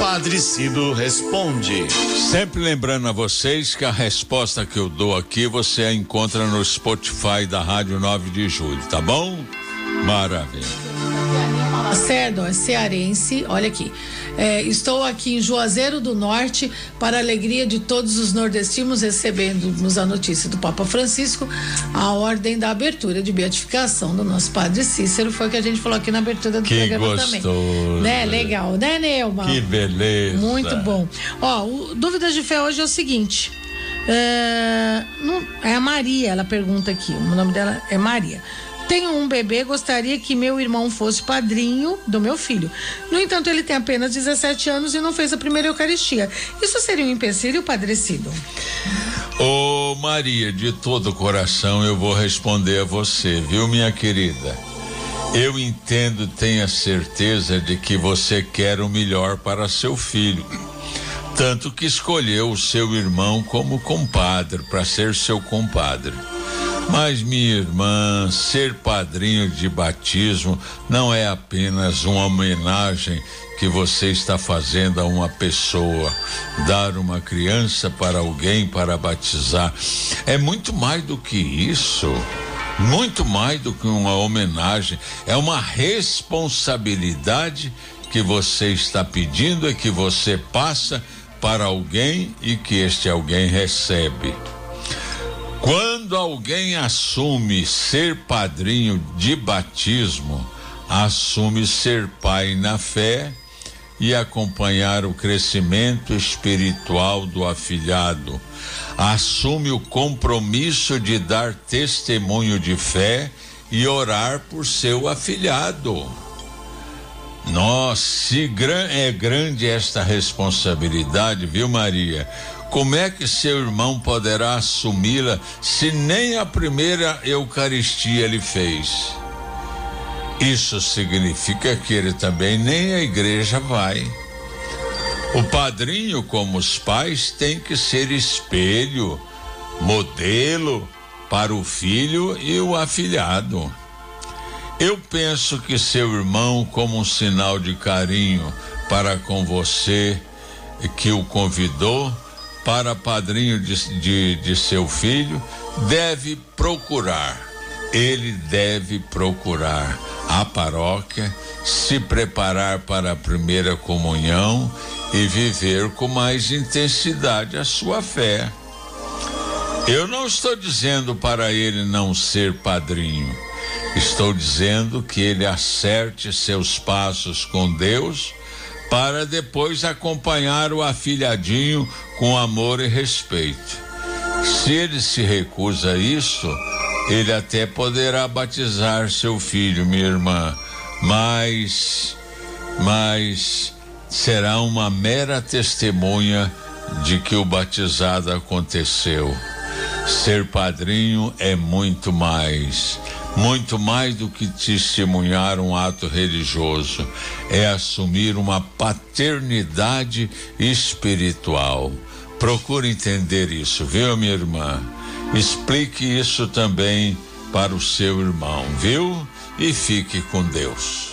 Padre Cido responde. Sempre lembrando a vocês que a resposta que eu dou aqui você a encontra no Spotify da Rádio 9 de Julho, tá bom? Maravilha. Lacerda, é cearense, olha aqui. É, estou aqui em Juazeiro do Norte para a alegria de todos os nordestinos recebendo-nos a notícia do Papa Francisco, a ordem da abertura de beatificação do nosso Padre Cícero, foi o que a gente falou aqui na abertura do que programa gostoso. também. Né? Legal, né, Neuma? Que beleza. Muito bom. Ó, o Dúvidas de Fé hoje é o seguinte. É, não, é a Maria, ela pergunta aqui. O nome dela é Maria. Tenho um bebê, gostaria que meu irmão fosse padrinho do meu filho. No entanto, ele tem apenas 17 anos e não fez a primeira Eucaristia. Isso seria um empecilho, padrecido? Ô Maria, de todo o coração eu vou responder a você, viu, minha querida? Eu entendo, tenha certeza de que você quer o melhor para seu filho. Tanto que escolheu o seu irmão como compadre, para ser seu compadre. Mas, minha irmã, ser padrinho de batismo não é apenas uma homenagem que você está fazendo a uma pessoa. Dar uma criança para alguém para batizar é muito mais do que isso. Muito mais do que uma homenagem, é uma responsabilidade que você está pedindo e que você passa para alguém e que este alguém recebe. Quando alguém assume ser padrinho de batismo, assume ser pai na fé e acompanhar o crescimento espiritual do afilhado. Assume o compromisso de dar testemunho de fé e orar por seu afilhado. Nossa, se é grande esta responsabilidade, viu, Maria? Como é que seu irmão poderá assumi-la se nem a primeira Eucaristia ele fez? Isso significa que ele também nem a igreja vai. O padrinho, como os pais, tem que ser espelho, modelo para o filho e o afilhado. Eu penso que seu irmão, como um sinal de carinho para com você, que o convidou, para padrinho de, de, de seu filho deve procurar, ele deve procurar a paróquia, se preparar para a primeira comunhão e viver com mais intensidade a sua fé. Eu não estou dizendo para ele não ser padrinho, estou dizendo que ele acerte seus passos com Deus para depois acompanhar o afilhadinho com amor e respeito. Se ele se recusa a isso, ele até poderá batizar seu filho, minha irmã, mas mas será uma mera testemunha de que o batizado aconteceu. Ser padrinho é muito mais muito mais do que testemunhar um ato religioso, é assumir uma paternidade espiritual. Procure entender isso, viu, minha irmã? Explique isso também para o seu irmão, viu? E fique com Deus.